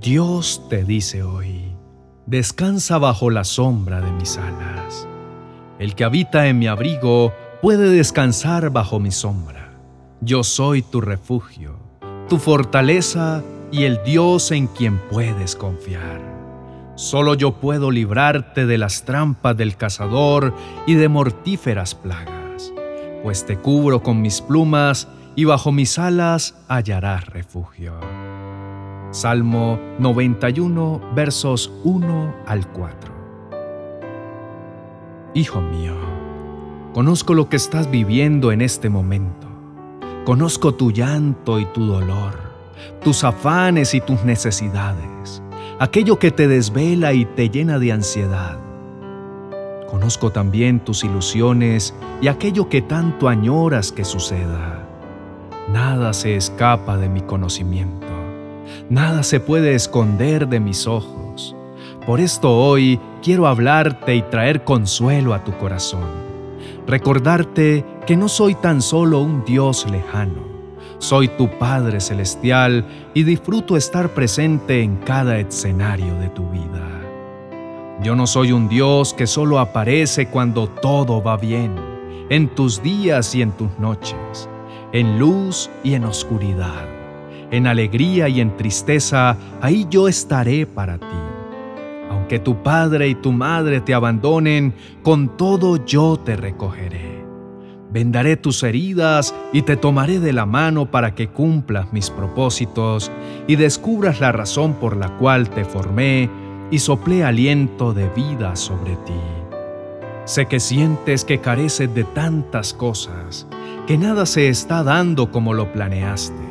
Dios te dice hoy, descansa bajo la sombra de mis alas. El que habita en mi abrigo puede descansar bajo mi sombra. Yo soy tu refugio, tu fortaleza y el Dios en quien puedes confiar. Solo yo puedo librarte de las trampas del cazador y de mortíferas plagas, pues te cubro con mis plumas y bajo mis alas hallarás refugio. Salmo 91, versos 1 al 4. Hijo mío, conozco lo que estás viviendo en este momento. Conozco tu llanto y tu dolor, tus afanes y tus necesidades, aquello que te desvela y te llena de ansiedad. Conozco también tus ilusiones y aquello que tanto añoras que suceda. Nada se escapa de mi conocimiento. Nada se puede esconder de mis ojos. Por esto hoy quiero hablarte y traer consuelo a tu corazón. Recordarte que no soy tan solo un Dios lejano. Soy tu Padre Celestial y disfruto estar presente en cada escenario de tu vida. Yo no soy un Dios que solo aparece cuando todo va bien, en tus días y en tus noches, en luz y en oscuridad en alegría y en tristeza, ahí yo estaré para ti. Aunque tu padre y tu madre te abandonen, con todo yo te recogeré. Vendaré tus heridas y te tomaré de la mano para que cumplas mis propósitos y descubras la razón por la cual te formé y soplé aliento de vida sobre ti. Sé que sientes que careces de tantas cosas, que nada se está dando como lo planeaste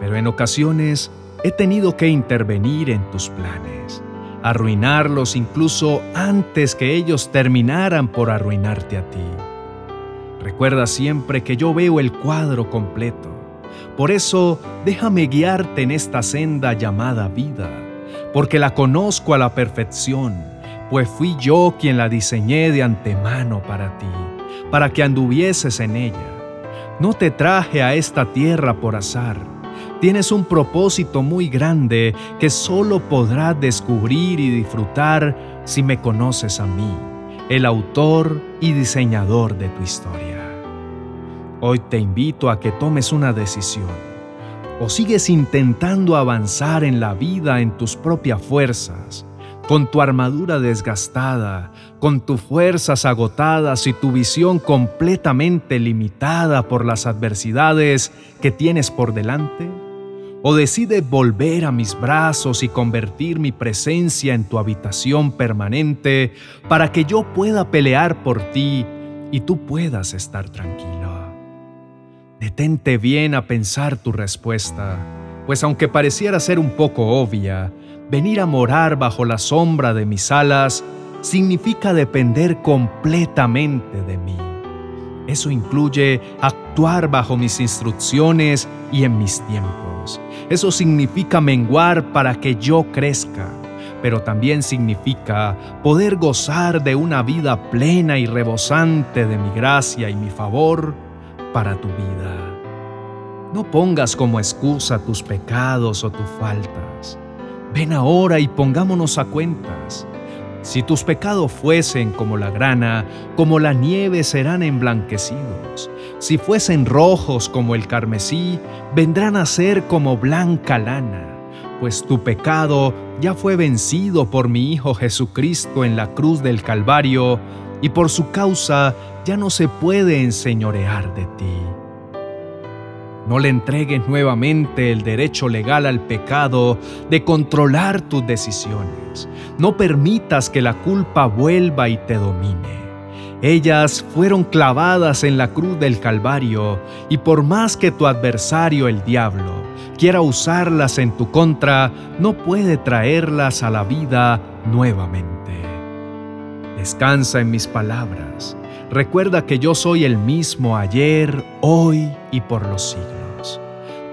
pero en ocasiones he tenido que intervenir en tus planes, arruinarlos incluso antes que ellos terminaran por arruinarte a ti. Recuerda siempre que yo veo el cuadro completo. Por eso déjame guiarte en esta senda llamada vida, porque la conozco a la perfección, pues fui yo quien la diseñé de antemano para ti, para que anduvieses en ella. No te traje a esta tierra por azar, Tienes un propósito muy grande que solo podrás descubrir y disfrutar si me conoces a mí, el autor y diseñador de tu historia. Hoy te invito a que tomes una decisión. O sigues intentando avanzar en la vida en tus propias fuerzas, con tu armadura desgastada, con tus fuerzas agotadas y tu visión completamente limitada por las adversidades que tienes por delante? O decides volver a mis brazos y convertir mi presencia en tu habitación permanente para que yo pueda pelear por ti y tú puedas estar tranquilo. Detente bien a pensar tu respuesta, pues aunque pareciera ser un poco obvia, venir a morar bajo la sombra de mis alas significa depender completamente de mí. Eso incluye actuar bajo mis instrucciones y en mis tiempos eso significa menguar para que yo crezca, pero también significa poder gozar de una vida plena y rebosante de mi gracia y mi favor para tu vida. No pongas como excusa tus pecados o tus faltas. Ven ahora y pongámonos a cuentas. Si tus pecados fuesen como la grana, como la nieve serán emblanquecidos. Si fuesen rojos como el carmesí, vendrán a ser como blanca lana. Pues tu pecado ya fue vencido por mi Hijo Jesucristo en la cruz del Calvario, y por su causa ya no se puede enseñorear de ti. No le entregues nuevamente el derecho legal al pecado de controlar tus decisiones. No permitas que la culpa vuelva y te domine. Ellas fueron clavadas en la cruz del Calvario y por más que tu adversario el diablo quiera usarlas en tu contra, no puede traerlas a la vida nuevamente. Descansa en mis palabras. Recuerda que yo soy el mismo ayer, hoy y por los siglos.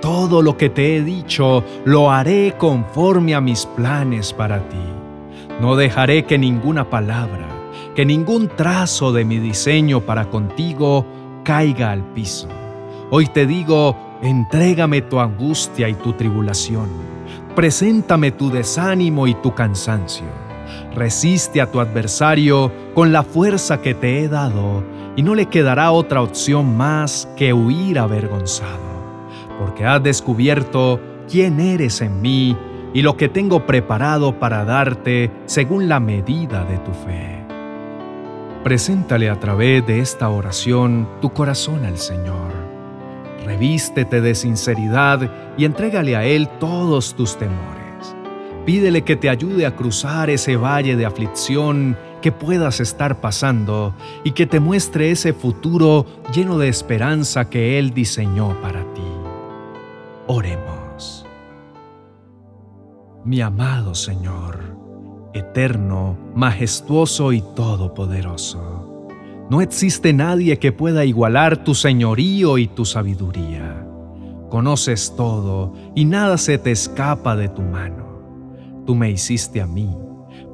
Todo lo que te he dicho lo haré conforme a mis planes para ti. No dejaré que ninguna palabra, que ningún trazo de mi diseño para contigo caiga al piso. Hoy te digo, entrégame tu angustia y tu tribulación. preséntame tu desánimo y tu cansancio. Resiste a tu adversario con la fuerza que te he dado, y no le quedará otra opción más que huir avergonzado, porque has descubierto quién eres en mí y lo que tengo preparado para darte según la medida de tu fe. Preséntale a través de esta oración tu corazón al Señor. Revístete de sinceridad y entrégale a Él todos tus temores. Pídele que te ayude a cruzar ese valle de aflicción que puedas estar pasando y que te muestre ese futuro lleno de esperanza que Él diseñó para ti. Oremos. Mi amado Señor, eterno, majestuoso y todopoderoso, no existe nadie que pueda igualar tu señorío y tu sabiduría. Conoces todo y nada se te escapa de tu mano. Tú me hiciste a mí,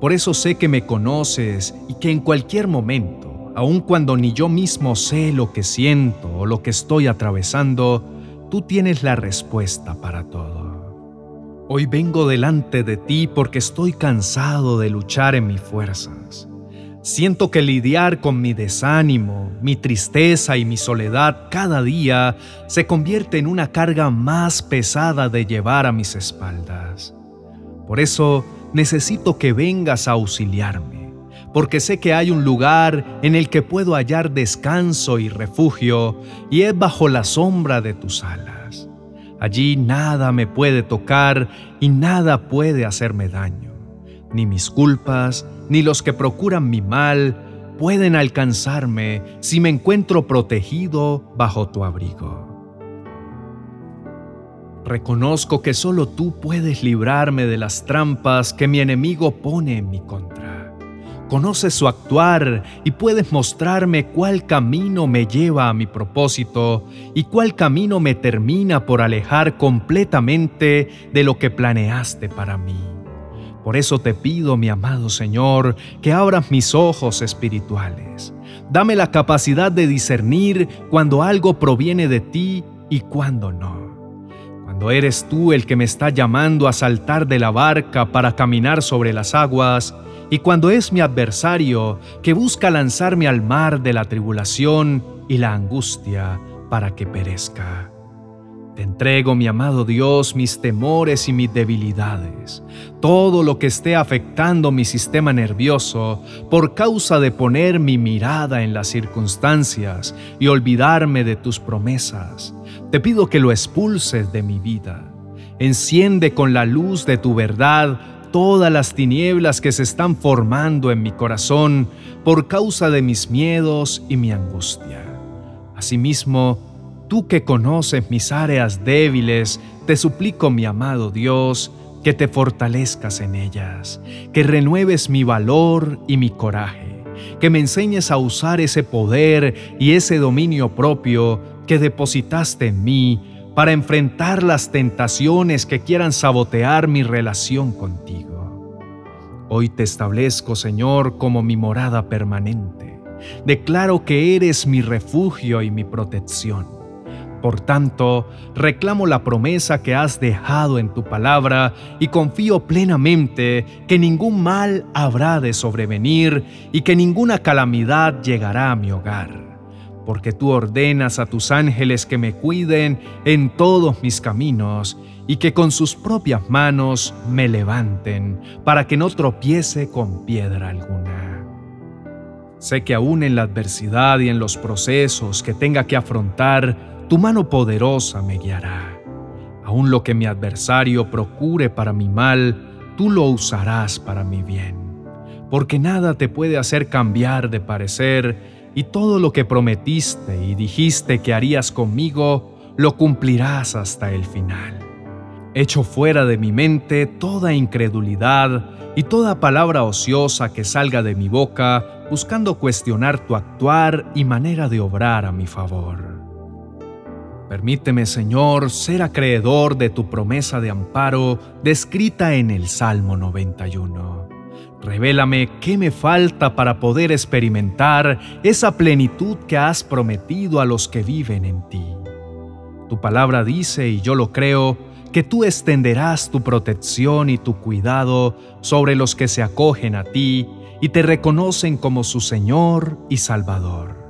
por eso sé que me conoces y que en cualquier momento, aun cuando ni yo mismo sé lo que siento o lo que estoy atravesando, tú tienes la respuesta para todo. Hoy vengo delante de ti porque estoy cansado de luchar en mis fuerzas. Siento que lidiar con mi desánimo, mi tristeza y mi soledad cada día se convierte en una carga más pesada de llevar a mis espaldas. Por eso necesito que vengas a auxiliarme, porque sé que hay un lugar en el que puedo hallar descanso y refugio, y es bajo la sombra de tus alas. Allí nada me puede tocar y nada puede hacerme daño. Ni mis culpas, ni los que procuran mi mal pueden alcanzarme si me encuentro protegido bajo tu abrigo. Reconozco que solo tú puedes librarme de las trampas que mi enemigo pone en mi contra conoces su actuar y puedes mostrarme cuál camino me lleva a mi propósito y cuál camino me termina por alejar completamente de lo que planeaste para mí. Por eso te pido, mi amado Señor, que abras mis ojos espirituales. Dame la capacidad de discernir cuando algo proviene de ti y cuando no. Cuando eres tú el que me está llamando a saltar de la barca para caminar sobre las aguas, y cuando es mi adversario que busca lanzarme al mar de la tribulación y la angustia para que perezca. Te entrego, mi amado Dios, mis temores y mis debilidades, todo lo que esté afectando mi sistema nervioso por causa de poner mi mirada en las circunstancias y olvidarme de tus promesas. Te pido que lo expulses de mi vida. Enciende con la luz de tu verdad todas las tinieblas que se están formando en mi corazón por causa de mis miedos y mi angustia. Asimismo, tú que conoces mis áreas débiles, te suplico, mi amado Dios, que te fortalezcas en ellas, que renueves mi valor y mi coraje, que me enseñes a usar ese poder y ese dominio propio que depositaste en mí para enfrentar las tentaciones que quieran sabotear mi relación contigo. Hoy te establezco, Señor, como mi morada permanente. Declaro que eres mi refugio y mi protección. Por tanto, reclamo la promesa que has dejado en tu palabra y confío plenamente que ningún mal habrá de sobrevenir y que ninguna calamidad llegará a mi hogar porque tú ordenas a tus ángeles que me cuiden en todos mis caminos y que con sus propias manos me levanten para que no tropiece con piedra alguna. Sé que aún en la adversidad y en los procesos que tenga que afrontar, tu mano poderosa me guiará. Aún lo que mi adversario procure para mi mal, tú lo usarás para mi bien, porque nada te puede hacer cambiar de parecer y todo lo que prometiste y dijiste que harías conmigo, lo cumplirás hasta el final. Echo fuera de mi mente toda incredulidad y toda palabra ociosa que salga de mi boca buscando cuestionar tu actuar y manera de obrar a mi favor. Permíteme, Señor, ser acreedor de tu promesa de amparo descrita en el Salmo 91 Revélame qué me falta para poder experimentar esa plenitud que has prometido a los que viven en ti. Tu palabra dice, y yo lo creo, que tú extenderás tu protección y tu cuidado sobre los que se acogen a ti y te reconocen como su Señor y Salvador.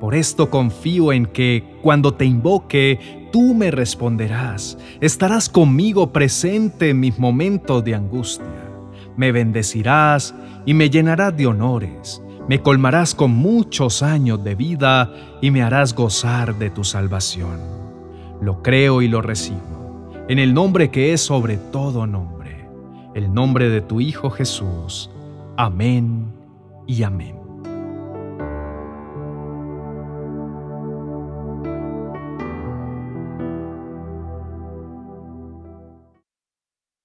Por esto confío en que, cuando te invoque, tú me responderás, estarás conmigo presente en mis momentos de angustia, me bendecirás y me llenarás de honores, me colmarás con muchos años de vida y me harás gozar de tu salvación. Lo creo y lo recibo, en el nombre que es sobre todo nombre, el nombre de tu Hijo Jesús. Amén y amén.